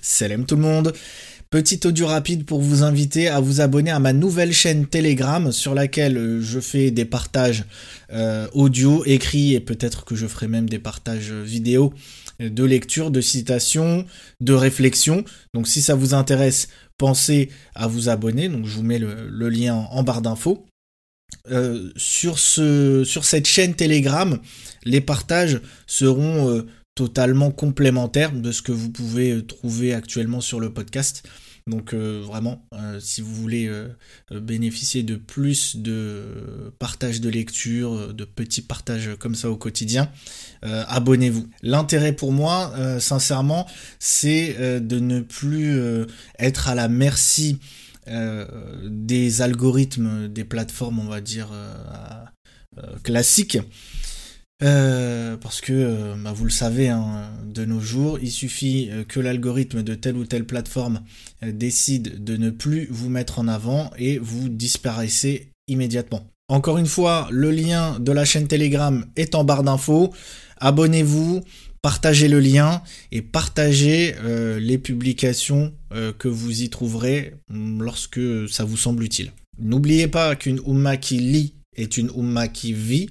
Salam tout le monde Petit audio rapide pour vous inviter à vous abonner à ma nouvelle chaîne Telegram sur laquelle euh, je fais des partages euh, audio, écrits et peut-être que je ferai même des partages vidéo euh, de lecture, de citations, de réflexion. Donc si ça vous intéresse, pensez à vous abonner. Donc je vous mets le, lien en, barre d'infos. sur cette chaîne Telegram, les partages seront totalement complémentaire de ce que vous pouvez euh, trouver actuellement sur le podcast. Donc euh, vraiment, euh, si vous voulez bénéficier de plus de partage de lecture, de petits partages comme ça au quotidien, abonnez-vous. L'intérêt pour moi, sincèrement, c'est de ne plus être à la merci des algorithmes des plateformes, on va dire, classiques. Euh, parce que, euh, bah, vous le savez, hein, de nos jours, il suffit euh, que l'algorithme de telle ou telle plateforme décide de ne plus vous mettre en avant et vous disparaissez immédiatement. Encore une fois, le lien de la chaîne Telegram est en barre d'infos. Abonnez-vous, partagez le lien et partagez les publications que vous y trouverez lorsque ça vous semble utile. N'oubliez pas qu'une Umma qui lit est une Umma qui vit.